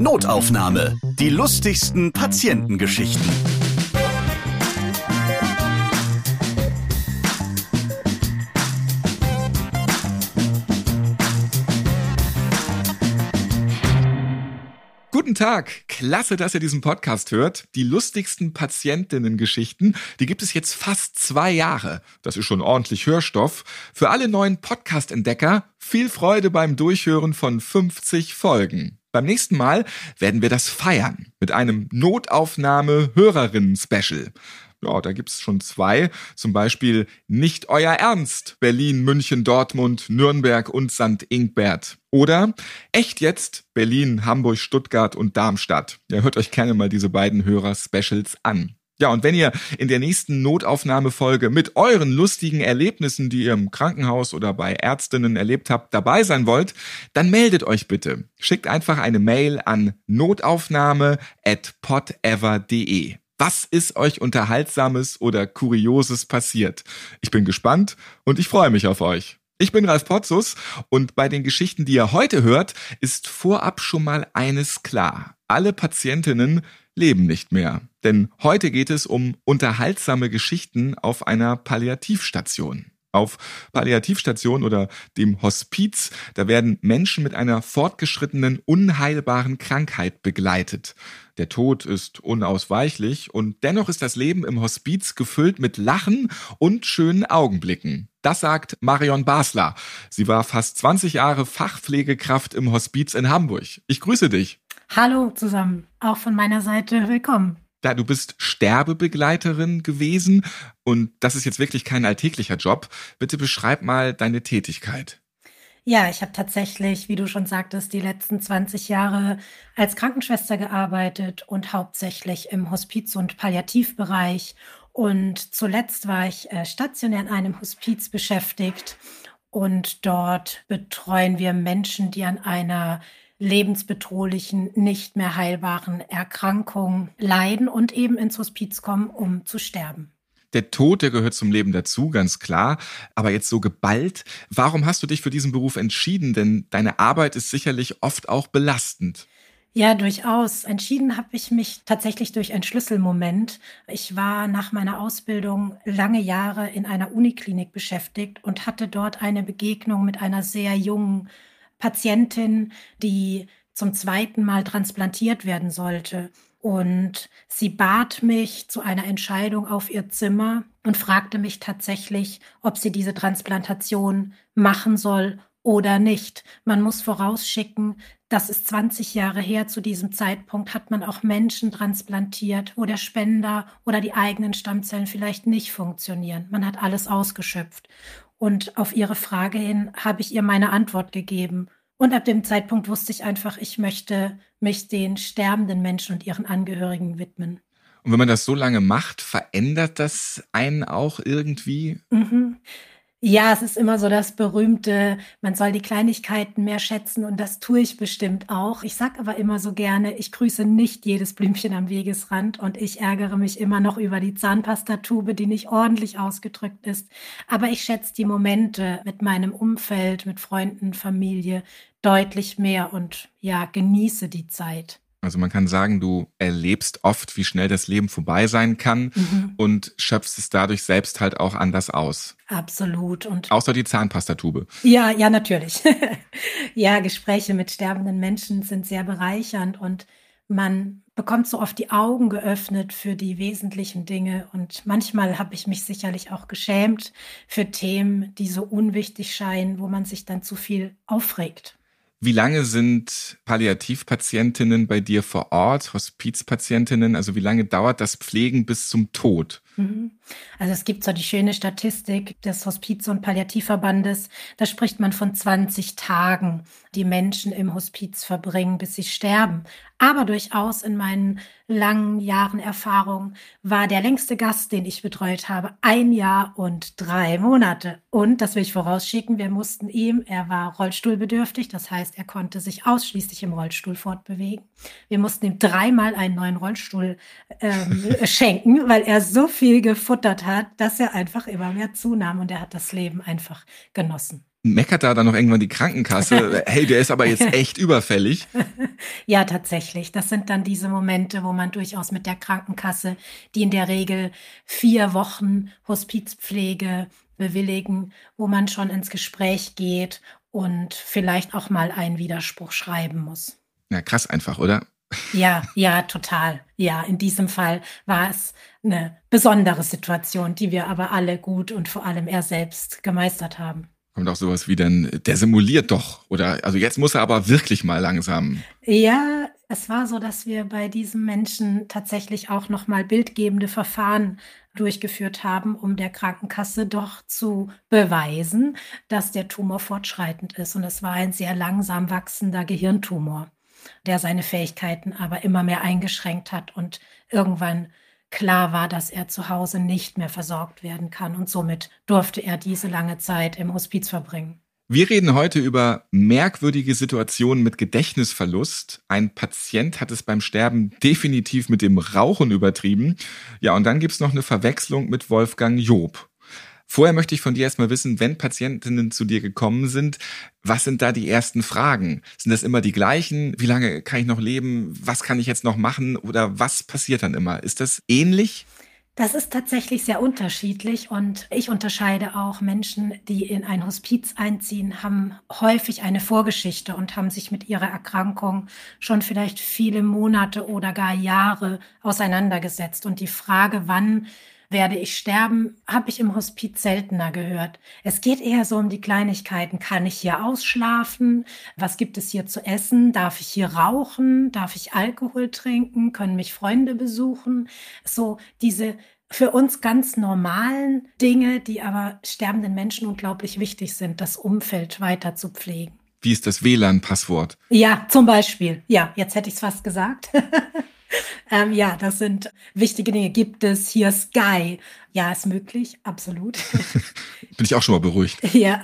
Notaufnahme. Die lustigsten Patientengeschichten. Guten Tag, klasse, dass ihr diesen Podcast hört. Die lustigsten Patientinnen-Geschichten, die gibt es jetzt fast zwei Jahre. Das ist schon ordentlich Hörstoff. Für alle neuen Podcast-Entdecker viel Freude beim Durchhören von 50 Folgen. Beim nächsten Mal werden wir das feiern mit einem Notaufnahme-Hörerinnen-Special. Ja, da gibt's schon zwei. Zum Beispiel Nicht Euer Ernst, Berlin, München, Dortmund, Nürnberg und St. Ingbert. Oder Echt jetzt, Berlin, Hamburg, Stuttgart und Darmstadt. Ja, hört euch gerne mal diese beiden Hörer-Specials an. Ja, und wenn ihr in der nächsten Notaufnahmefolge mit euren lustigen Erlebnissen, die ihr im Krankenhaus oder bei Ärztinnen erlebt habt, dabei sein wollt, dann meldet euch bitte. Schickt einfach eine Mail an notaufnahme@podever.de. Was ist euch unterhaltsames oder kurioses passiert? Ich bin gespannt und ich freue mich auf euch. Ich bin Ralf Potzus und bei den Geschichten, die ihr heute hört, ist vorab schon mal eines klar. Alle Patientinnen leben nicht mehr. Denn heute geht es um unterhaltsame Geschichten auf einer Palliativstation. Auf Palliativstation oder dem Hospiz, da werden Menschen mit einer fortgeschrittenen, unheilbaren Krankheit begleitet. Der Tod ist unausweichlich und dennoch ist das Leben im Hospiz gefüllt mit Lachen und schönen Augenblicken. Das sagt Marion Basler. Sie war fast 20 Jahre Fachpflegekraft im Hospiz in Hamburg. Ich grüße dich. Hallo zusammen, auch von meiner Seite willkommen. Ja, du bist Sterbebegleiterin gewesen und das ist jetzt wirklich kein alltäglicher Job. Bitte beschreib mal deine Tätigkeit. Ja, ich habe tatsächlich, wie du schon sagtest, die letzten 20 Jahre als Krankenschwester gearbeitet und hauptsächlich im Hospiz- und Palliativbereich. Und zuletzt war ich äh, stationär in einem Hospiz beschäftigt und dort betreuen wir Menschen, die an einer lebensbedrohlichen, nicht mehr heilbaren Erkrankung leiden und eben ins Hospiz kommen, um zu sterben. Der Tod, der gehört zum Leben dazu, ganz klar. Aber jetzt so geballt. Warum hast du dich für diesen Beruf entschieden? Denn deine Arbeit ist sicherlich oft auch belastend. Ja, durchaus. Entschieden habe ich mich tatsächlich durch einen Schlüsselmoment. Ich war nach meiner Ausbildung lange Jahre in einer Uniklinik beschäftigt und hatte dort eine Begegnung mit einer sehr jungen Patientin, die zum zweiten Mal transplantiert werden sollte. Und sie bat mich zu einer Entscheidung auf ihr Zimmer und fragte mich tatsächlich, ob sie diese Transplantation machen soll oder nicht. Man muss vorausschicken, das ist 20 Jahre her. Zu diesem Zeitpunkt hat man auch Menschen transplantiert, wo der Spender oder die eigenen Stammzellen vielleicht nicht funktionieren. Man hat alles ausgeschöpft. Und auf ihre Frage hin habe ich ihr meine Antwort gegeben. Und ab dem Zeitpunkt wusste ich einfach, ich möchte mich den sterbenden Menschen und ihren Angehörigen widmen. Und wenn man das so lange macht, verändert das einen auch irgendwie? Mhm. Ja, es ist immer so das berühmte, man soll die Kleinigkeiten mehr schätzen und das tue ich bestimmt auch. Ich sage aber immer so gerne, ich grüße nicht jedes Blümchen am Wegesrand und ich ärgere mich immer noch über die Zahnpastatube, die nicht ordentlich ausgedrückt ist. Aber ich schätze die Momente mit meinem Umfeld, mit Freunden, Familie deutlich mehr und ja, genieße die Zeit. Also man kann sagen, du erlebst oft, wie schnell das Leben vorbei sein kann mhm. und schöpfst es dadurch selbst halt auch anders aus. Absolut. Und Außer die Zahnpastatube. Ja, ja, natürlich. ja, Gespräche mit sterbenden Menschen sind sehr bereichernd und man bekommt so oft die Augen geöffnet für die wesentlichen Dinge. Und manchmal habe ich mich sicherlich auch geschämt für Themen, die so unwichtig scheinen, wo man sich dann zu viel aufregt. Wie lange sind Palliativpatientinnen bei dir vor Ort, Hospizpatientinnen? Also wie lange dauert das Pflegen bis zum Tod? Mhm. Also es gibt so die schöne Statistik des Hospiz- und Palliativverbandes. Da spricht man von 20 Tagen, die Menschen im Hospiz verbringen, bis sie sterben. Aber durchaus in meinen langen Jahren Erfahrung war der längste Gast, den ich betreut habe, ein Jahr und drei Monate. Und, das will ich vorausschicken, wir mussten ihm, er war rollstuhlbedürftig, das heißt, er konnte sich ausschließlich im Rollstuhl fortbewegen. Wir mussten ihm dreimal einen neuen Rollstuhl ähm, schenken, weil er so viel gefuttert hat, dass er einfach immer mehr zunahm und er hat das Leben einfach genossen. meckert da dann noch irgendwann die Krankenkasse, hey, der ist aber jetzt echt überfällig. Ja, tatsächlich. Das sind dann diese Momente, wo man durchaus mit der Krankenkasse, die in der Regel vier Wochen Hospizpflege bewilligen, wo man schon ins Gespräch geht und vielleicht auch mal einen Widerspruch schreiben muss. Ja, krass einfach, oder? Ja, ja, total. Ja, in diesem Fall war es eine besondere Situation, die wir aber alle gut und vor allem er selbst gemeistert haben. Kommt auch sowas wie dann, der simuliert doch. Oder, also jetzt muss er aber wirklich mal langsam. Ja, es war so, dass wir bei diesem Menschen tatsächlich auch nochmal bildgebende Verfahren durchgeführt haben, um der Krankenkasse doch zu beweisen, dass der Tumor fortschreitend ist. Und es war ein sehr langsam wachsender Gehirntumor der seine Fähigkeiten aber immer mehr eingeschränkt hat und irgendwann klar war, dass er zu Hause nicht mehr versorgt werden kann und somit durfte er diese lange Zeit im Hospiz verbringen. Wir reden heute über merkwürdige Situationen mit Gedächtnisverlust. Ein Patient hat es beim Sterben definitiv mit dem Rauchen übertrieben. Ja, und dann gibt's noch eine Verwechslung mit Wolfgang Job. Vorher möchte ich von dir erstmal wissen, wenn Patientinnen zu dir gekommen sind, was sind da die ersten Fragen? Sind das immer die gleichen? Wie lange kann ich noch leben? Was kann ich jetzt noch machen? Oder was passiert dann immer? Ist das ähnlich? Das ist tatsächlich sehr unterschiedlich und ich unterscheide auch Menschen, die in ein Hospiz einziehen, haben häufig eine Vorgeschichte und haben sich mit ihrer Erkrankung schon vielleicht viele Monate oder gar Jahre auseinandergesetzt. Und die Frage, wann werde ich sterben, habe ich im Hospiz seltener gehört. Es geht eher so um die Kleinigkeiten. Kann ich hier ausschlafen? Was gibt es hier zu essen? Darf ich hier rauchen? Darf ich Alkohol trinken? Können mich Freunde besuchen? So diese für uns ganz normalen Dinge, die aber sterbenden Menschen unglaublich wichtig sind, das Umfeld weiter zu pflegen. Wie ist das WLAN-Passwort? Ja, zum Beispiel. Ja, jetzt hätte ich es fast gesagt. ähm, ja, das sind wichtige Dinge. Gibt es hier Sky? Ja, ist möglich, absolut. Bin ich auch schon mal beruhigt. Ja,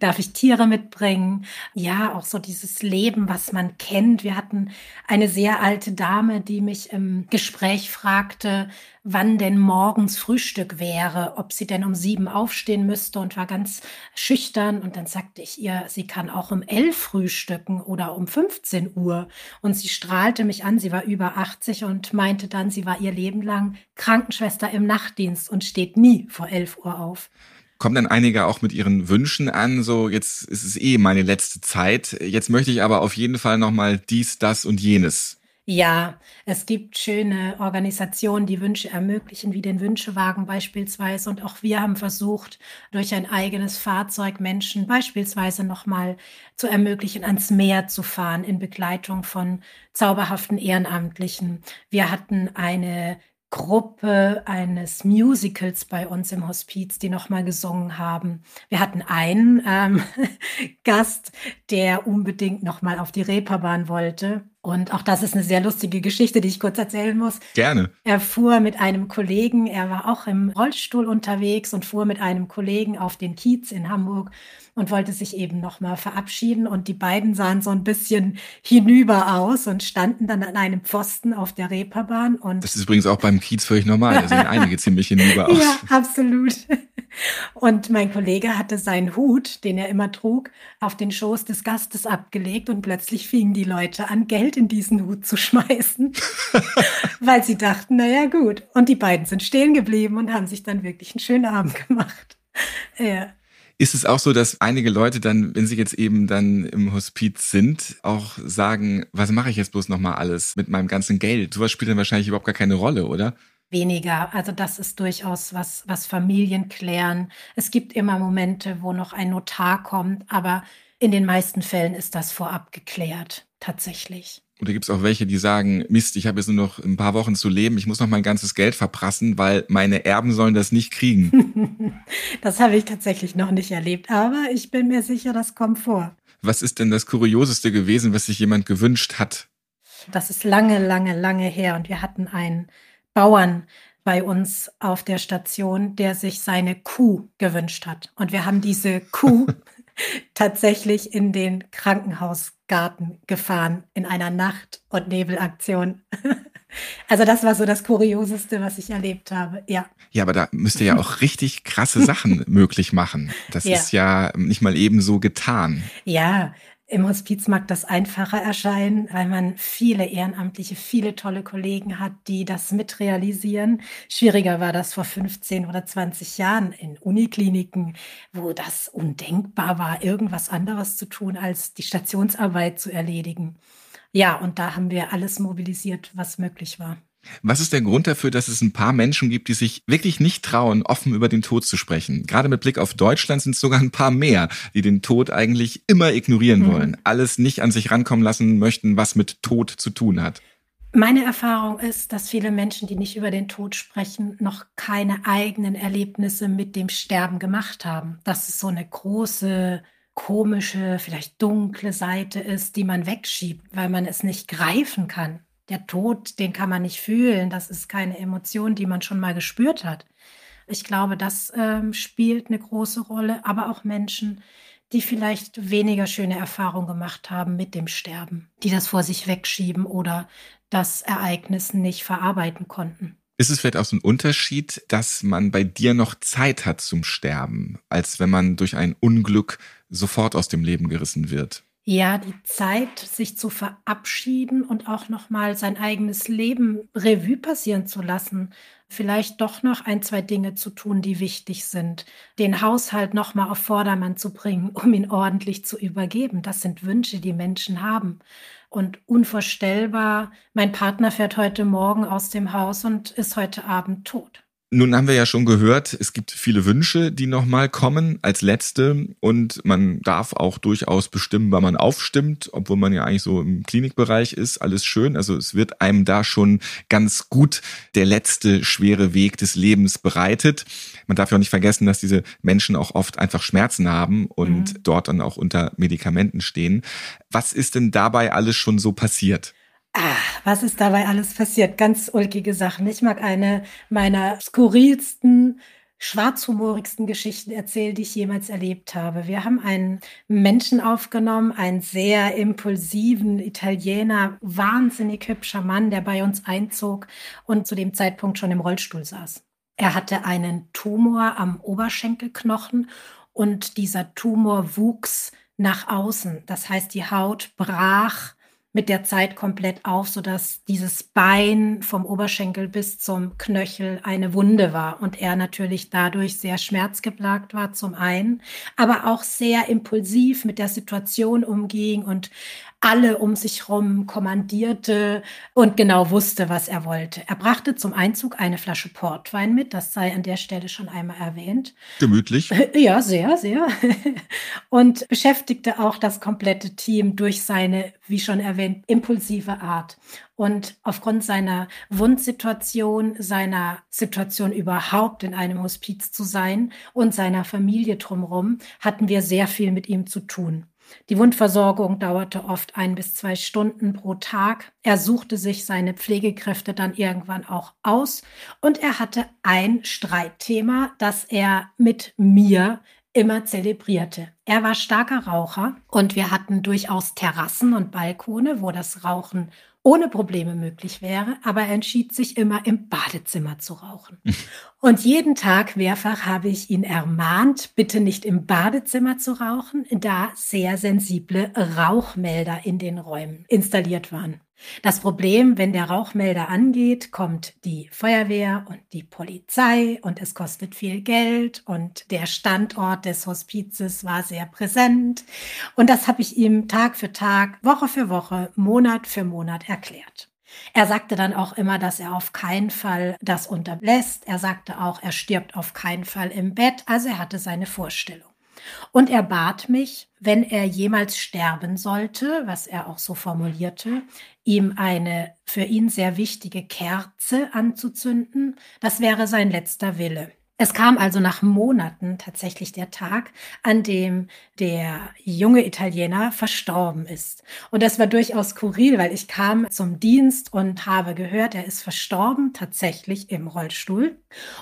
darf ich Tiere mitbringen? Ja, auch so dieses Leben, was man kennt. Wir hatten eine sehr alte Dame, die mich im Gespräch fragte, wann denn morgens Frühstück wäre, ob sie denn um sieben aufstehen müsste und war ganz schüchtern. Und dann sagte ich ihr, sie kann auch um elf frühstücken oder um 15 Uhr. Und sie strahlte mich an, sie war über 80 und meinte dann, sie war ihr Leben lang Krankenschwester im Nachtdienst und steht nie vor 11 Uhr auf. Kommen dann einige auch mit ihren Wünschen an, so jetzt ist es eh meine letzte Zeit, jetzt möchte ich aber auf jeden Fall nochmal dies, das und jenes. Ja, es gibt schöne Organisationen, die Wünsche ermöglichen, wie den Wünschewagen beispielsweise. Und auch wir haben versucht, durch ein eigenes Fahrzeug Menschen beispielsweise nochmal zu ermöglichen, ans Meer zu fahren in Begleitung von zauberhaften Ehrenamtlichen. Wir hatten eine Gruppe eines Musicals bei uns im Hospiz, die nochmal gesungen haben. Wir hatten einen ähm, Gast, der unbedingt nochmal auf die Reeperbahn wollte. Und auch das ist eine sehr lustige Geschichte, die ich kurz erzählen muss. Gerne. Er fuhr mit einem Kollegen, er war auch im Rollstuhl unterwegs und fuhr mit einem Kollegen auf den Kiez in Hamburg und wollte sich eben nochmal verabschieden. Und die beiden sahen so ein bisschen hinüber aus und standen dann an einem Pfosten auf der Reeperbahn. Und das ist übrigens auch beim Kiez völlig normal. Da sehen einige ziemlich hinüber aus. Ja, absolut. Und mein Kollege hatte seinen Hut, den er immer trug, auf den Schoß des Gastes abgelegt und plötzlich fingen die Leute an, Geld in diesen Hut zu schmeißen, weil sie dachten, naja gut. Und die beiden sind stehen geblieben und haben sich dann wirklich einen schönen Abend gemacht. Ja. Ist es auch so, dass einige Leute dann, wenn sie jetzt eben dann im Hospiz sind, auch sagen, was mache ich jetzt bloß nochmal alles mit meinem ganzen Geld? Sowas spielt dann wahrscheinlich überhaupt gar keine Rolle, oder? Weniger. Also das ist durchaus was, was Familien klären. Es gibt immer Momente, wo noch ein Notar kommt, aber in den meisten Fällen ist das vorab geklärt, tatsächlich. Und da gibt es auch welche, die sagen, Mist, ich habe jetzt nur noch ein paar Wochen zu leben, ich muss noch mein ganzes Geld verprassen, weil meine Erben sollen das nicht kriegen. das habe ich tatsächlich noch nicht erlebt, aber ich bin mir sicher, das kommt vor. Was ist denn das Kurioseste gewesen, was sich jemand gewünscht hat? Das ist lange, lange, lange her und wir hatten einen Bauern bei uns auf der Station, der sich seine Kuh gewünscht hat. Und wir haben diese Kuh tatsächlich in den Krankenhausgarten gefahren in einer Nacht- und Nebelaktion. Also das war so das Kurioseste, was ich erlebt habe, ja. Ja, aber da müsst ihr ja auch richtig krasse Sachen möglich machen. Das ja. ist ja nicht mal eben so getan. Ja, im Hospiz mag das einfacher erscheinen, weil man viele Ehrenamtliche, viele tolle Kollegen hat, die das mitrealisieren. Schwieriger war das vor 15 oder 20 Jahren in Unikliniken, wo das undenkbar war, irgendwas anderes zu tun, als die Stationsarbeit zu erledigen. Ja, und da haben wir alles mobilisiert, was möglich war. Was ist der Grund dafür, dass es ein paar Menschen gibt, die sich wirklich nicht trauen, offen über den Tod zu sprechen? Gerade mit Blick auf Deutschland sind es sogar ein paar mehr, die den Tod eigentlich immer ignorieren mhm. wollen, alles nicht an sich rankommen lassen möchten, was mit Tod zu tun hat. Meine Erfahrung ist, dass viele Menschen, die nicht über den Tod sprechen, noch keine eigenen Erlebnisse mit dem Sterben gemacht haben. Dass es so eine große, komische, vielleicht dunkle Seite ist, die man wegschiebt, weil man es nicht greifen kann der Tod, den kann man nicht fühlen. Das ist keine Emotion, die man schon mal gespürt hat. Ich glaube, das ähm, spielt eine große Rolle, aber auch Menschen, die vielleicht weniger schöne Erfahrungen gemacht haben mit dem Sterben, die das vor sich wegschieben oder das Ereignis nicht verarbeiten konnten. Ist es vielleicht auch so ein Unterschied, dass man bei dir noch Zeit hat zum Sterben, als wenn man durch ein Unglück sofort aus dem Leben gerissen wird? Ja, die Zeit, sich zu verabschieden und auch nochmal sein eigenes Leben Revue passieren zu lassen. Vielleicht doch noch ein, zwei Dinge zu tun, die wichtig sind. Den Haushalt nochmal auf Vordermann zu bringen, um ihn ordentlich zu übergeben. Das sind Wünsche, die Menschen haben. Und unvorstellbar, mein Partner fährt heute Morgen aus dem Haus und ist heute Abend tot. Nun haben wir ja schon gehört, es gibt viele Wünsche, die nochmal kommen als letzte und man darf auch durchaus bestimmen, wann man aufstimmt, obwohl man ja eigentlich so im Klinikbereich ist, alles schön. Also es wird einem da schon ganz gut der letzte schwere Weg des Lebens bereitet. Man darf ja auch nicht vergessen, dass diese Menschen auch oft einfach Schmerzen haben und mhm. dort dann auch unter Medikamenten stehen. Was ist denn dabei alles schon so passiert? Ah, was ist dabei alles passiert? Ganz ulkige Sachen. Ich mag eine meiner skurrilsten, schwarzhumorigsten Geschichten erzählen, die ich jemals erlebt habe. Wir haben einen Menschen aufgenommen, einen sehr impulsiven Italiener, wahnsinnig hübscher Mann, der bei uns einzog und zu dem Zeitpunkt schon im Rollstuhl saß. Er hatte einen Tumor am Oberschenkelknochen und dieser Tumor wuchs nach außen. Das heißt, die Haut brach mit der Zeit komplett auf, sodass dieses Bein vom Oberschenkel bis zum Knöchel eine Wunde war und er natürlich dadurch sehr schmerzgeplagt war zum einen, aber auch sehr impulsiv mit der Situation umging und alle um sich rum kommandierte und genau wusste, was er wollte. Er brachte zum Einzug eine Flasche Portwein mit, das sei an der Stelle schon einmal erwähnt. Gemütlich. Ja, sehr, sehr. Und beschäftigte auch das komplette Team durch seine, wie schon erwähnt, impulsive Art. Und aufgrund seiner Wundsituation, seiner Situation überhaupt in einem Hospiz zu sein und seiner Familie drumherum, hatten wir sehr viel mit ihm zu tun. Die Wundversorgung dauerte oft ein bis zwei Stunden pro Tag. Er suchte sich seine Pflegekräfte dann irgendwann auch aus und er hatte ein Streitthema, das er mit mir immer zelebrierte. Er war starker Raucher und wir hatten durchaus Terrassen und Balkone, wo das Rauchen ohne Probleme möglich wäre, aber er entschied sich immer im Badezimmer zu rauchen. Und jeden Tag mehrfach habe ich ihn ermahnt, bitte nicht im Badezimmer zu rauchen, da sehr sensible Rauchmelder in den Räumen installiert waren. Das Problem, wenn der Rauchmelder angeht, kommt die Feuerwehr und die Polizei und es kostet viel Geld und der Standort des Hospizes war sehr präsent. Und das habe ich ihm Tag für Tag, Woche für Woche, Monat für Monat erklärt. Er sagte dann auch immer, dass er auf keinen Fall das unterlässt. Er sagte auch, er stirbt auf keinen Fall im Bett. Also er hatte seine Vorstellung. Und er bat mich, wenn er jemals sterben sollte, was er auch so formulierte, ihm eine für ihn sehr wichtige Kerze anzuzünden. Das wäre sein letzter Wille. Es kam also nach Monaten tatsächlich der Tag, an dem der junge Italiener verstorben ist. Und das war durchaus skurril, weil ich kam zum Dienst und habe gehört, er ist verstorben, tatsächlich im Rollstuhl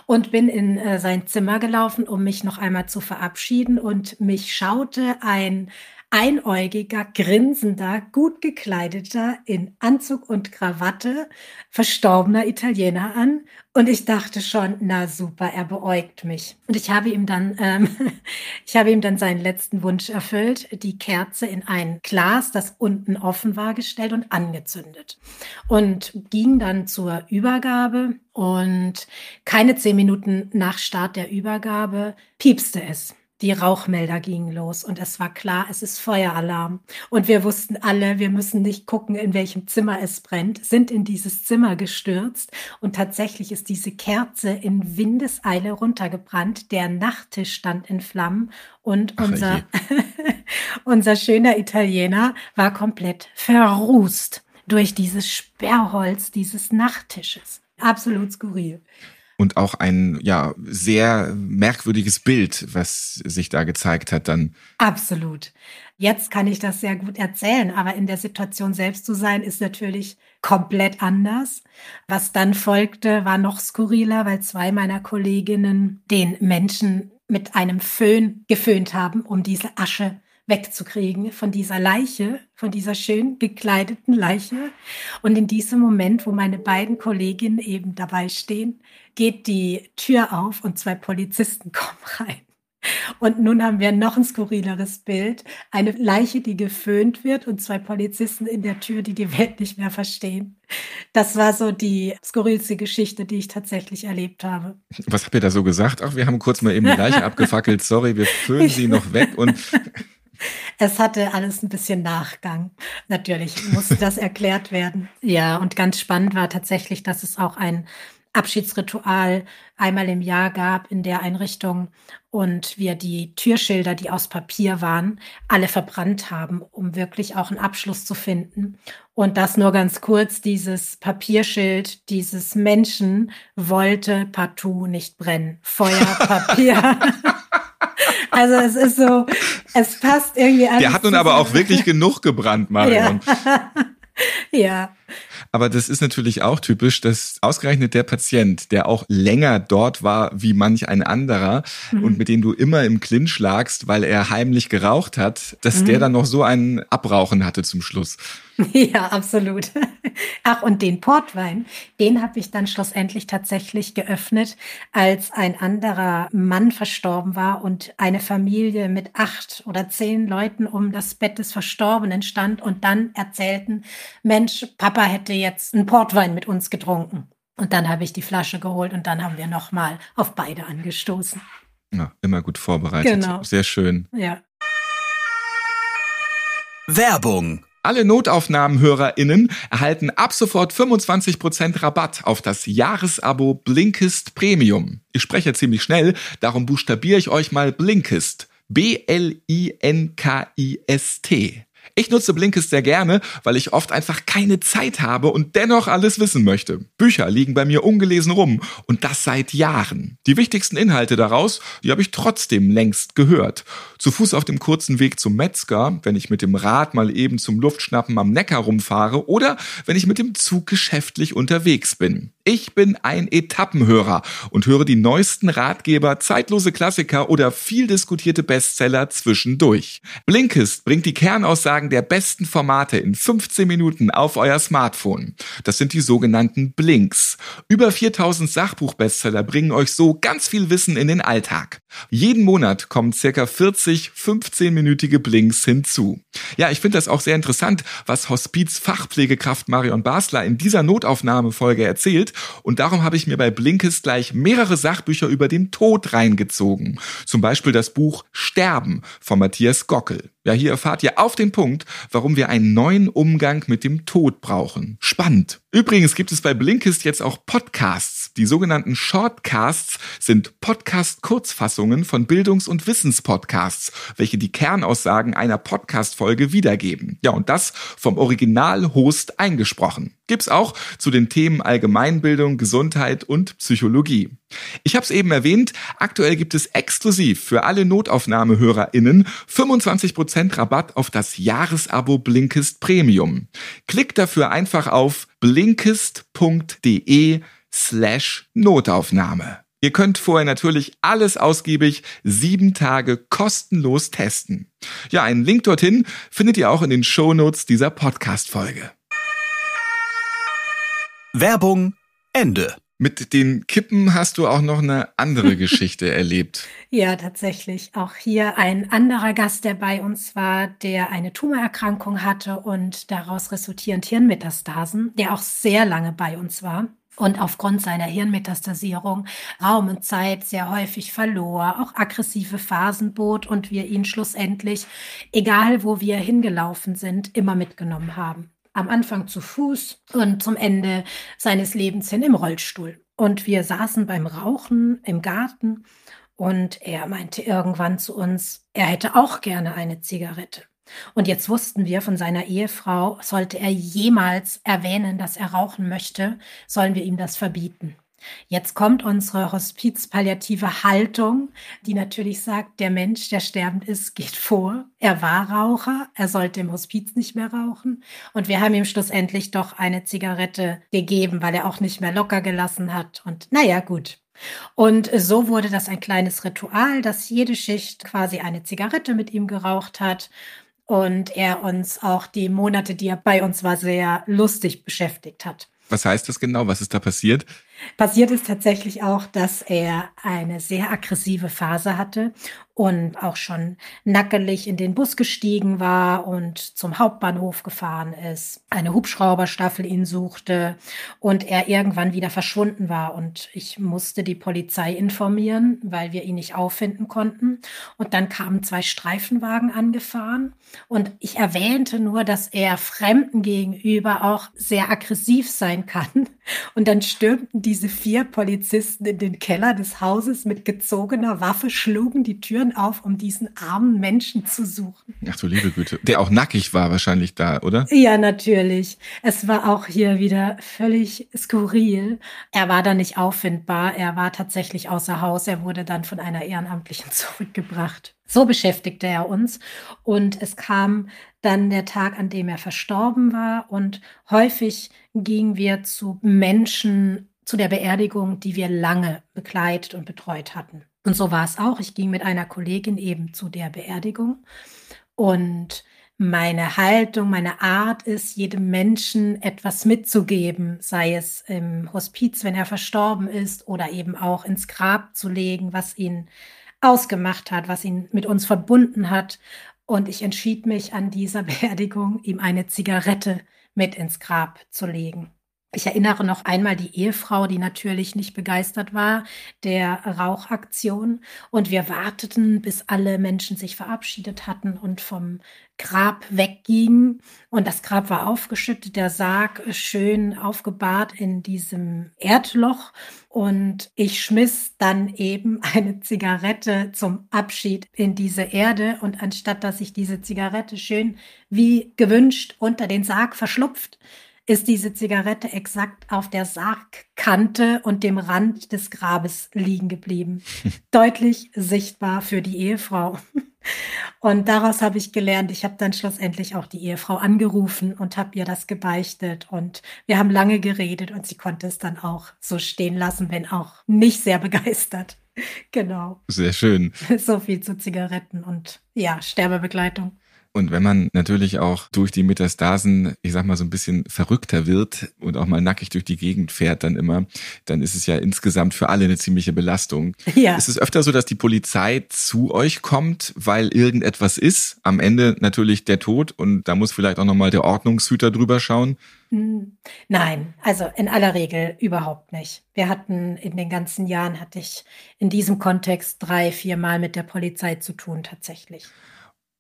und bin in äh, sein Zimmer gelaufen, um mich noch einmal zu verabschieden und mich schaute ein einäugiger, grinsender, gut gekleideter, in Anzug und Krawatte, verstorbener Italiener an. Und ich dachte schon, na super, er beäugt mich. Und ich habe ihm dann, ähm, ich habe ihm dann seinen letzten Wunsch erfüllt, die Kerze in ein Glas, das unten offen war, gestellt und angezündet. Und ging dann zur Übergabe und keine zehn Minuten nach Start der Übergabe piepste es. Die Rauchmelder gingen los und es war klar, es ist Feueralarm. Und wir wussten alle, wir müssen nicht gucken, in welchem Zimmer es brennt, sind in dieses Zimmer gestürzt und tatsächlich ist diese Kerze in Windeseile runtergebrannt. Der Nachttisch stand in Flammen und Ach, unser, unser schöner Italiener war komplett verrußt durch dieses Sperrholz dieses Nachttisches. Absolut skurril und auch ein ja sehr merkwürdiges Bild, was sich da gezeigt hat dann. Absolut. Jetzt kann ich das sehr gut erzählen, aber in der Situation selbst zu sein, ist natürlich komplett anders. Was dann folgte, war noch skurriler, weil zwei meiner Kolleginnen den Menschen mit einem Föhn geföhnt haben, um diese Asche wegzukriegen von dieser Leiche, von dieser schön gekleideten Leiche. Und in diesem Moment, wo meine beiden Kolleginnen eben dabei stehen, geht die Tür auf und zwei Polizisten kommen rein. Und nun haben wir noch ein skurrileres Bild. Eine Leiche, die geföhnt wird und zwei Polizisten in der Tür, die die Welt nicht mehr verstehen. Das war so die skurrilste Geschichte, die ich tatsächlich erlebt habe. Was habt ihr da so gesagt? Ach, wir haben kurz mal eben die Leiche abgefackelt. Sorry, wir föhnen sie noch weg und es hatte alles ein bisschen Nachgang. Natürlich musste das erklärt werden. Ja, und ganz spannend war tatsächlich, dass es auch ein Abschiedsritual einmal im Jahr gab in der Einrichtung und wir die Türschilder, die aus Papier waren, alle verbrannt haben, um wirklich auch einen Abschluss zu finden. Und das nur ganz kurz, dieses Papierschild, dieses Menschen wollte partout nicht brennen. Feuer, Papier. Also es ist so, es passt irgendwie alles. Der hat nun aber auch wirklich genug gebrannt, Marion. Ja. ja. Aber das ist natürlich auch typisch, dass ausgerechnet der Patient, der auch länger dort war wie manch ein anderer mhm. und mit dem du immer im Clinch lagst, weil er heimlich geraucht hat, dass mhm. der dann noch so ein Abrauchen hatte zum Schluss. Ja, absolut. Ach, und den Portwein, den habe ich dann schlussendlich tatsächlich geöffnet, als ein anderer Mann verstorben war und eine Familie mit acht oder zehn Leuten um das Bett des Verstorbenen stand und dann erzählten, Mensch, Papa hätte jetzt einen Portwein mit uns getrunken. Und dann habe ich die Flasche geholt und dann haben wir nochmal auf beide angestoßen. Ja, immer gut vorbereitet. Genau. Sehr schön. Ja. Werbung alle Notaufnahmenhörerinnen erhalten ab sofort 25% Rabatt auf das Jahresabo Blinkist Premium. Ich spreche ziemlich schnell, darum buchstabiere ich euch mal Blinkist. B-L-I-N-K-I-S-T. Ich nutze Blinkist sehr gerne, weil ich oft einfach keine Zeit habe und dennoch alles wissen möchte. Bücher liegen bei mir ungelesen rum und das seit Jahren. Die wichtigsten Inhalte daraus, die habe ich trotzdem längst gehört. Zu Fuß auf dem kurzen Weg zum Metzger, wenn ich mit dem Rad mal eben zum Luftschnappen am Neckar rumfahre oder wenn ich mit dem Zug geschäftlich unterwegs bin. Ich bin ein Etappenhörer und höre die neuesten Ratgeber, zeitlose Klassiker oder viel diskutierte Bestseller zwischendurch. Blinkist bringt die Kernaussagen der besten Formate in 15 Minuten auf euer Smartphone. Das sind die sogenannten Blinks. Über 4000 Sachbuchbestseller bringen euch so ganz viel Wissen in den Alltag. Jeden Monat kommen circa 40 15-minütige Blinks hinzu. Ja, ich finde das auch sehr interessant, was Hospiz-Fachpflegekraft Marion Basler in dieser Notaufnahmefolge erzählt und darum habe ich mir bei Blinkes gleich mehrere Sachbücher über den Tod reingezogen. Zum Beispiel das Buch Sterben von Matthias Gockel. Ja, hier erfahrt ihr auf den Punkt, warum wir einen neuen Umgang mit dem Tod brauchen. Spannend. Übrigens gibt es bei Blinkist jetzt auch Podcasts. Die sogenannten Shortcasts sind Podcast-Kurzfassungen von Bildungs- und Wissenspodcasts, welche die Kernaussagen einer Podcast-Folge wiedergeben. Ja, und das vom Original-Host eingesprochen. Gibt's auch zu den Themen Allgemeinbildung, Gesundheit und Psychologie. Ich habe es eben erwähnt, aktuell gibt es exklusiv für alle Notaufnahmehörerinnen 25% Rabatt auf das Jahresabo Blinkist Premium. Klickt dafür einfach auf blinkist.de slash Notaufnahme. Ihr könnt vorher natürlich alles ausgiebig sieben Tage kostenlos testen. Ja, einen Link dorthin findet ihr auch in den Shownotes dieser Podcast-Folge. Werbung Ende. Mit den Kippen hast du auch noch eine andere Geschichte erlebt. Ja, tatsächlich. Auch hier ein anderer Gast, der bei uns war, der eine Tumorerkrankung hatte und daraus resultierend Hirnmetastasen, der auch sehr lange bei uns war und aufgrund seiner Hirnmetastasierung Raum und Zeit sehr häufig verlor, auch aggressive Phasen bot und wir ihn schlussendlich, egal wo wir hingelaufen sind, immer mitgenommen haben am Anfang zu Fuß und zum Ende seines Lebens hin im Rollstuhl. Und wir saßen beim Rauchen im Garten und er meinte irgendwann zu uns, er hätte auch gerne eine Zigarette. Und jetzt wussten wir von seiner Ehefrau, sollte er jemals erwähnen, dass er rauchen möchte, sollen wir ihm das verbieten. Jetzt kommt unsere hospizpalliative Haltung, die natürlich sagt, der Mensch, der sterbend ist, geht vor. Er war Raucher, er sollte im Hospiz nicht mehr rauchen. Und wir haben ihm schlussendlich doch eine Zigarette gegeben, weil er auch nicht mehr locker gelassen hat. Und naja, gut. Und so wurde das ein kleines Ritual, dass jede Schicht quasi eine Zigarette mit ihm geraucht hat und er uns auch die Monate, die er bei uns war, sehr lustig beschäftigt hat. Was heißt das genau? Was ist da passiert? Passiert ist tatsächlich auch, dass er eine sehr aggressive Phase hatte und auch schon nackelig in den Bus gestiegen war und zum Hauptbahnhof gefahren ist, eine Hubschrauberstaffel ihn suchte und er irgendwann wieder verschwunden war. Und ich musste die Polizei informieren, weil wir ihn nicht auffinden konnten. Und dann kamen zwei Streifenwagen angefahren und ich erwähnte nur, dass er Fremden gegenüber auch sehr aggressiv sein kann. Und dann stürmten diese vier Polizisten in den Keller des Hauses mit gezogener Waffe, schlugen die Türen auf, um diesen armen Menschen zu suchen. Ach du liebe Güte. Der auch nackig war wahrscheinlich da, oder? Ja, natürlich. Es war auch hier wieder völlig skurril. Er war da nicht auffindbar. Er war tatsächlich außer Haus. Er wurde dann von einer Ehrenamtlichen zurückgebracht. So beschäftigte er uns. Und es kam dann der Tag, an dem er verstorben war. Und häufig gingen wir zu Menschen zu der Beerdigung, die wir lange begleitet und betreut hatten. Und so war es auch. Ich ging mit einer Kollegin eben zu der Beerdigung und meine Haltung, meine Art ist, jedem Menschen etwas mitzugeben, sei es im Hospiz, wenn er verstorben ist, oder eben auch ins Grab zu legen, was ihn ausgemacht hat, was ihn mit uns verbunden hat. Und ich entschied mich an dieser Beerdigung, ihm eine Zigarette mit ins Grab zu legen. Ich erinnere noch einmal die Ehefrau, die natürlich nicht begeistert war der Rauchaktion. Und wir warteten, bis alle Menschen sich verabschiedet hatten und vom Grab weggingen. Und das Grab war aufgeschüttet, der Sarg schön aufgebahrt in diesem Erdloch. Und ich schmiss dann eben eine Zigarette zum Abschied in diese Erde. Und anstatt dass ich diese Zigarette schön wie gewünscht unter den Sarg verschlupft, ist diese Zigarette exakt auf der Sargkante und dem Rand des Grabes liegen geblieben. Deutlich sichtbar für die Ehefrau. Und daraus habe ich gelernt, ich habe dann schlussendlich auch die Ehefrau angerufen und habe ihr das gebeichtet. Und wir haben lange geredet und sie konnte es dann auch so stehen lassen, wenn auch nicht sehr begeistert. Genau. Sehr schön. So viel zu Zigaretten und ja, Sterbebegleitung. Und wenn man natürlich auch durch die Metastasen, ich sag mal, so ein bisschen verrückter wird und auch mal nackig durch die Gegend fährt, dann immer, dann ist es ja insgesamt für alle eine ziemliche Belastung. Ja. Ist es öfter so, dass die Polizei zu euch kommt, weil irgendetwas ist? Am Ende natürlich der Tod und da muss vielleicht auch nochmal der Ordnungshüter drüber schauen. Hm. Nein, also in aller Regel überhaupt nicht. Wir hatten in den ganzen Jahren, hatte ich in diesem Kontext drei, vier Mal mit der Polizei zu tun tatsächlich.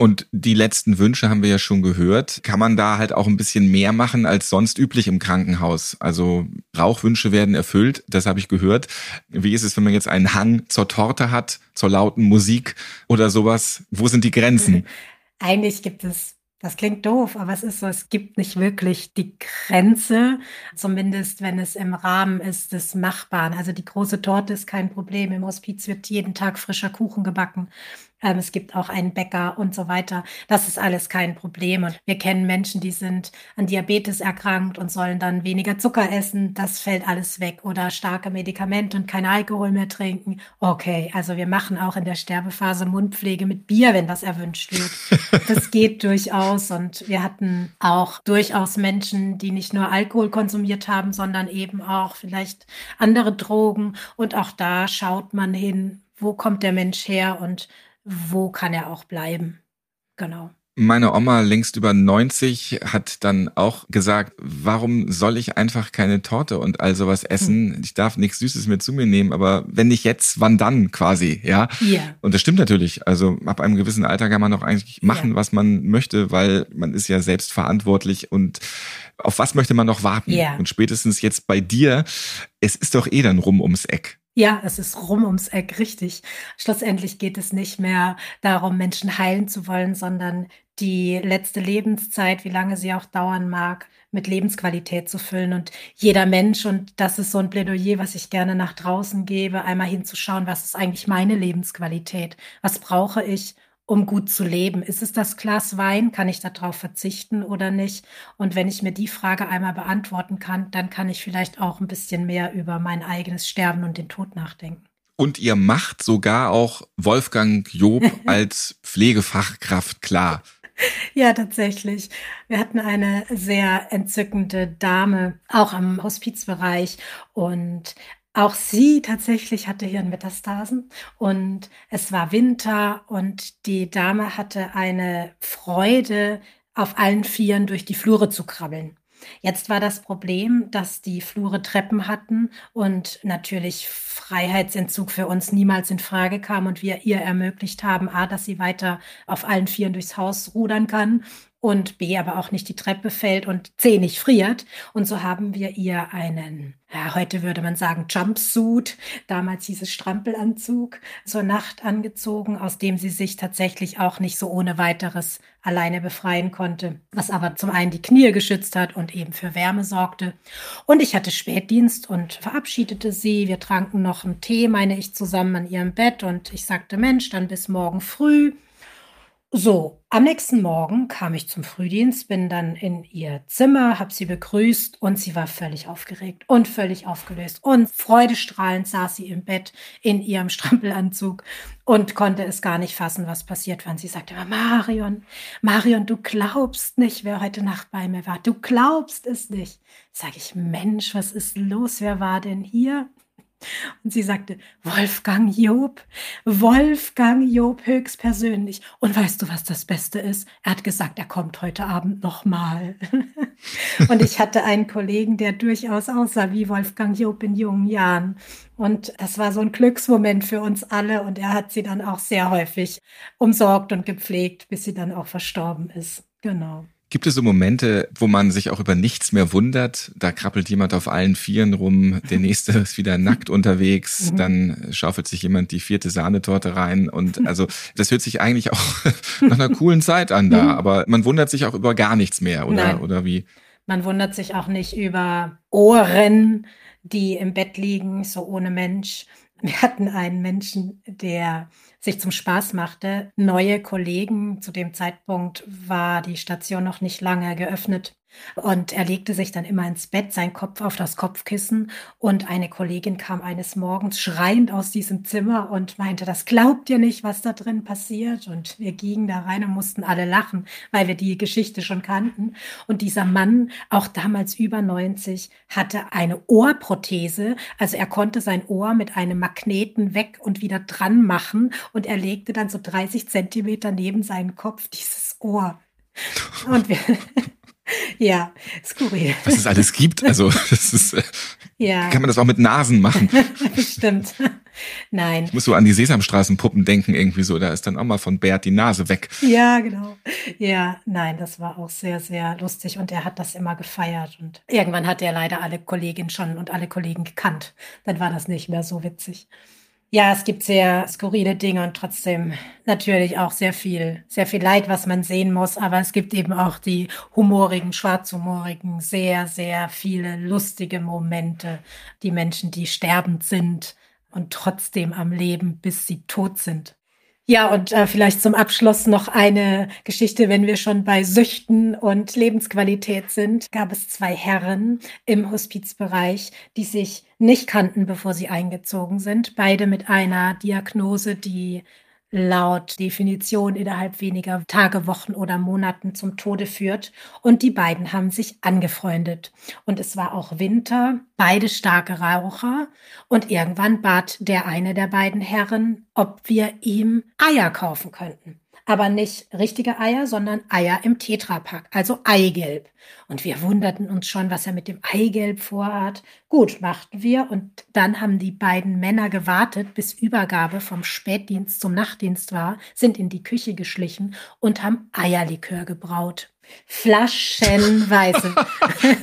Und die letzten Wünsche haben wir ja schon gehört. Kann man da halt auch ein bisschen mehr machen als sonst üblich im Krankenhaus? Also Rauchwünsche werden erfüllt, das habe ich gehört. Wie ist es, wenn man jetzt einen Hang zur Torte hat, zur lauten Musik oder sowas? Wo sind die Grenzen? Eigentlich gibt es das klingt doof, aber es ist so, es gibt nicht wirklich die Grenze, zumindest wenn es im Rahmen ist des Machbaren. Also die große Torte ist kein Problem. Im Hospiz wird jeden Tag frischer Kuchen gebacken. Ähm, es gibt auch einen Bäcker und so weiter. Das ist alles kein Problem. Und wir kennen Menschen, die sind an Diabetes erkrankt und sollen dann weniger Zucker essen. Das fällt alles weg. Oder starke Medikamente und kein Alkohol mehr trinken. Okay, also wir machen auch in der Sterbephase Mundpflege mit Bier, wenn das erwünscht wird. Das geht durchaus. Und wir hatten auch durchaus Menschen, die nicht nur Alkohol konsumiert haben, sondern eben auch vielleicht andere Drogen. Und auch da schaut man hin, wo kommt der Mensch her und wo kann er auch bleiben. Genau. Meine Oma, längst über 90, hat dann auch gesagt, warum soll ich einfach keine Torte und all sowas essen? Hm. Ich darf nichts Süßes mehr zu mir nehmen, aber wenn nicht jetzt, wann dann quasi, ja? Ja. Und das stimmt natürlich. Also ab einem gewissen Alter kann man doch eigentlich machen, ja. was man möchte, weil man ist ja selbst verantwortlich und auf was möchte man noch warten? Ja. Und spätestens jetzt bei dir, es ist doch eh dann rum ums Eck. Ja, es ist rum ums Eck, richtig. Schlussendlich geht es nicht mehr darum, Menschen heilen zu wollen, sondern die letzte Lebenszeit, wie lange sie auch dauern mag, mit Lebensqualität zu füllen. Und jeder Mensch, und das ist so ein Plädoyer, was ich gerne nach draußen gebe, einmal hinzuschauen, was ist eigentlich meine Lebensqualität? Was brauche ich, um gut zu leben? Ist es das Glas Wein? Kann ich darauf verzichten oder nicht? Und wenn ich mir die Frage einmal beantworten kann, dann kann ich vielleicht auch ein bisschen mehr über mein eigenes Sterben und den Tod nachdenken. Und ihr macht sogar auch Wolfgang Job als Pflegefachkraft klar. Ja, tatsächlich. Wir hatten eine sehr entzückende Dame, auch im Hospizbereich. Und auch sie tatsächlich hatte Hirnmetastasen und es war Winter und die Dame hatte eine Freude, auf allen Vieren durch die Flure zu krabbeln. Jetzt war das Problem, dass die Flure Treppen hatten und natürlich Freiheitsentzug für uns niemals in Frage kam und wir ihr ermöglicht haben, a, dass sie weiter auf allen Vieren durchs Haus rudern kann und B aber auch nicht die Treppe fällt und C nicht friert. Und so haben wir ihr einen, ja, heute würde man sagen Jumpsuit, damals hieß es Strampelanzug, zur Nacht angezogen, aus dem sie sich tatsächlich auch nicht so ohne weiteres alleine befreien konnte, was aber zum einen die Knie geschützt hat und eben für Wärme sorgte. Und ich hatte Spätdienst und verabschiedete sie. Wir tranken noch einen Tee, meine ich, zusammen an ihrem Bett und ich sagte, Mensch, dann bis morgen früh. So, am nächsten Morgen kam ich zum Frühdienst, bin dann in ihr Zimmer, habe sie begrüßt und sie war völlig aufgeregt und völlig aufgelöst und freudestrahlend saß sie im Bett in ihrem Strampelanzug und konnte es gar nicht fassen, was passiert war. Und sie sagte, Marion, Marion, du glaubst nicht, wer heute Nacht bei mir war. Du glaubst es nicht. Sag ich, Mensch, was ist los? Wer war denn hier? Und sie sagte, Wolfgang Job, Wolfgang Job höchstpersönlich. Und weißt du, was das Beste ist? Er hat gesagt, er kommt heute Abend nochmal. und ich hatte einen Kollegen, der durchaus aussah wie Wolfgang Job in jungen Jahren. Und das war so ein Glücksmoment für uns alle. Und er hat sie dann auch sehr häufig umsorgt und gepflegt, bis sie dann auch verstorben ist. Genau. Gibt es so Momente, wo man sich auch über nichts mehr wundert? Da krabbelt jemand auf allen Vieren rum, der nächste ist wieder nackt unterwegs, mhm. dann schaufelt sich jemand die vierte Sahnetorte rein und also das hört sich eigentlich auch nach einer coolen Zeit an da, mhm. aber man wundert sich auch über gar nichts mehr, oder, Nein. oder wie? Man wundert sich auch nicht über Ohren, die im Bett liegen, so ohne Mensch. Wir hatten einen Menschen, der sich zum Spaß machte, neue Kollegen, zu dem Zeitpunkt war die Station noch nicht lange geöffnet, und er legte sich dann immer ins Bett, sein Kopf auf das Kopfkissen. Und eine Kollegin kam eines Morgens schreiend aus diesem Zimmer und meinte, das glaubt ihr nicht, was da drin passiert. Und wir gingen da rein und mussten alle lachen, weil wir die Geschichte schon kannten. Und dieser Mann, auch damals über 90, hatte eine Ohrprothese. Also er konnte sein Ohr mit einem Magneten weg und wieder dran machen. Und er legte dann so 30 Zentimeter neben seinen Kopf dieses Ohr. Und wir, ja, skurril. Was es alles gibt. Also, das ist, äh, ja. kann man das auch mit Nasen machen? Stimmt. Nein. Ich muss so an die Sesamstraßenpuppen denken, irgendwie so. Da ist dann auch mal von Bert die Nase weg. Ja, genau. Ja, nein, das war auch sehr, sehr lustig und er hat das immer gefeiert. Und irgendwann hat er leider alle Kolleginnen schon und alle Kollegen gekannt. Dann war das nicht mehr so witzig. Ja, es gibt sehr skurrile Dinge und trotzdem natürlich auch sehr viel, sehr viel Leid, was man sehen muss. Aber es gibt eben auch die humorigen, schwarzhumorigen, sehr, sehr viele lustige Momente. Die Menschen, die sterbend sind und trotzdem am Leben, bis sie tot sind. Ja, und äh, vielleicht zum Abschluss noch eine Geschichte, wenn wir schon bei Süchten und Lebensqualität sind. Gab es zwei Herren im Hospizbereich, die sich nicht kannten, bevor sie eingezogen sind. Beide mit einer Diagnose, die laut Definition innerhalb weniger Tage, Wochen oder Monaten zum Tode führt. Und die beiden haben sich angefreundet. Und es war auch Winter, beide starke Raucher. Und irgendwann bat der eine der beiden Herren, ob wir ihm Eier kaufen könnten aber nicht richtige Eier, sondern Eier im Tetrapack, also Eigelb. Und wir wunderten uns schon, was er mit dem Eigelb vorhat. Gut, machten wir und dann haben die beiden Männer gewartet, bis Übergabe vom Spätdienst zum Nachtdienst war, sind in die Küche geschlichen und haben Eierlikör gebraut. Flaschenweise.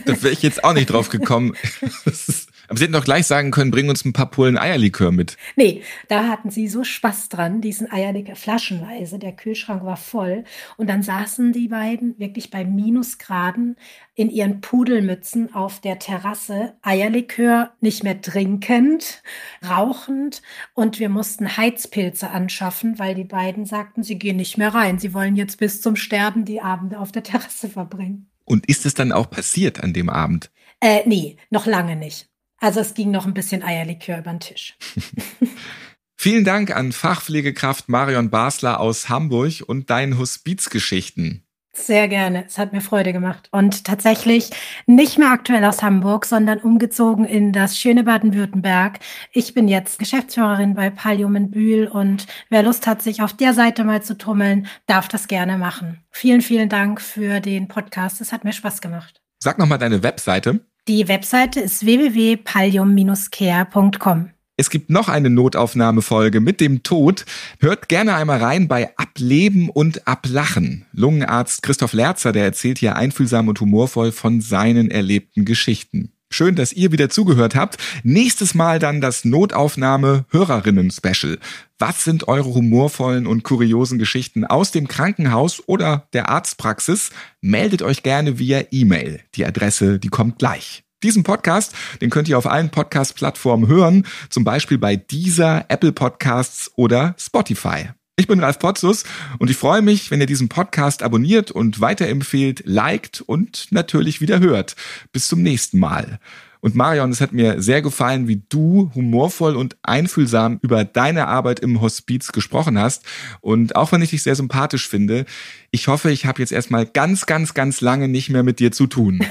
da wäre ich jetzt auch nicht drauf gekommen. Das ist aber Sie hätten doch gleich sagen können, bring uns ein paar Pullen Eierlikör mit. Nee, da hatten sie so Spaß dran, diesen Eierlikör flaschenweise. Der Kühlschrank war voll. Und dann saßen die beiden wirklich bei Minusgraden in ihren Pudelmützen auf der Terrasse, Eierlikör nicht mehr trinkend, rauchend. Und wir mussten Heizpilze anschaffen, weil die beiden sagten, sie gehen nicht mehr rein. Sie wollen jetzt bis zum Sterben die Abende auf der Terrasse verbringen. Und ist es dann auch passiert an dem Abend? Äh, nee, noch lange nicht. Also es ging noch ein bisschen Eierlikör über den Tisch. Vielen Dank an Fachpflegekraft Marion Basler aus Hamburg und deinen Hospizgeschichten. Sehr gerne. Es hat mir Freude gemacht. Und tatsächlich nicht mehr aktuell aus Hamburg, sondern umgezogen in das schöne Baden-Württemberg. Ich bin jetzt Geschäftsführerin bei Pallium in Bühl und wer Lust hat, sich auf der Seite mal zu tummeln, darf das gerne machen. Vielen, vielen Dank für den Podcast. Es hat mir Spaß gemacht. Sag nochmal deine Webseite. Die Webseite ist www.pallium-care.com. Es gibt noch eine Notaufnahmefolge mit dem Tod. Hört gerne einmal rein bei Ableben und Ablachen. Lungenarzt Christoph Lerzer, der erzählt hier einfühlsam und humorvoll von seinen erlebten Geschichten. Schön, dass ihr wieder zugehört habt. Nächstes Mal dann das Notaufnahme Hörerinnen Special. Was sind eure humorvollen und kuriosen Geschichten aus dem Krankenhaus oder der Arztpraxis? Meldet euch gerne via E-Mail. Die Adresse, die kommt gleich. Diesen Podcast, den könnt ihr auf allen Podcast-Plattformen hören, zum Beispiel bei dieser Apple Podcasts oder Spotify. Ich bin Ralf Potzus und ich freue mich, wenn ihr diesen Podcast abonniert und weiterempfehlt, liked und natürlich wieder hört. Bis zum nächsten Mal. Und Marion, es hat mir sehr gefallen, wie du humorvoll und einfühlsam über deine Arbeit im Hospiz gesprochen hast. Und auch wenn ich dich sehr sympathisch finde, ich hoffe, ich habe jetzt erstmal ganz, ganz, ganz lange nicht mehr mit dir zu tun.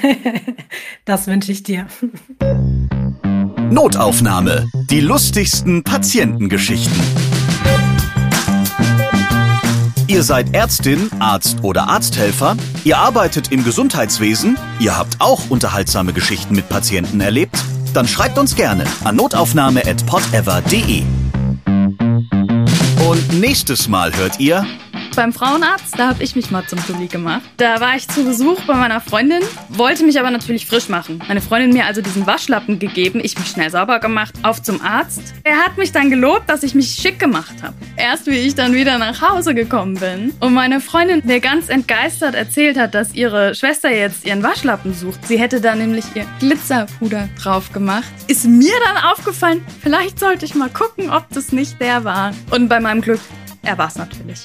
das wünsche ich dir. Notaufnahme. Die lustigsten Patientengeschichten. Ihr seid Ärztin, Arzt oder Arzthelfer, ihr arbeitet im Gesundheitswesen, ihr habt auch unterhaltsame Geschichten mit Patienten erlebt, dann schreibt uns gerne an notaufnahme.podever.de. Und nächstes Mal hört ihr beim Frauenarzt, da habe ich mich mal zum Dulli gemacht. Da war ich zu Besuch bei meiner Freundin, wollte mich aber natürlich frisch machen. Meine Freundin mir also diesen Waschlappen gegeben, ich mich schnell sauber gemacht, auf zum Arzt. Er hat mich dann gelobt, dass ich mich schick gemacht habe. Erst wie ich dann wieder nach Hause gekommen bin und meine Freundin mir ganz entgeistert erzählt hat, dass ihre Schwester jetzt ihren Waschlappen sucht. Sie hätte da nämlich ihr Glitzerpuder drauf gemacht. Ist mir dann aufgefallen, vielleicht sollte ich mal gucken, ob das nicht der war. Und bei meinem Glück, er war es natürlich.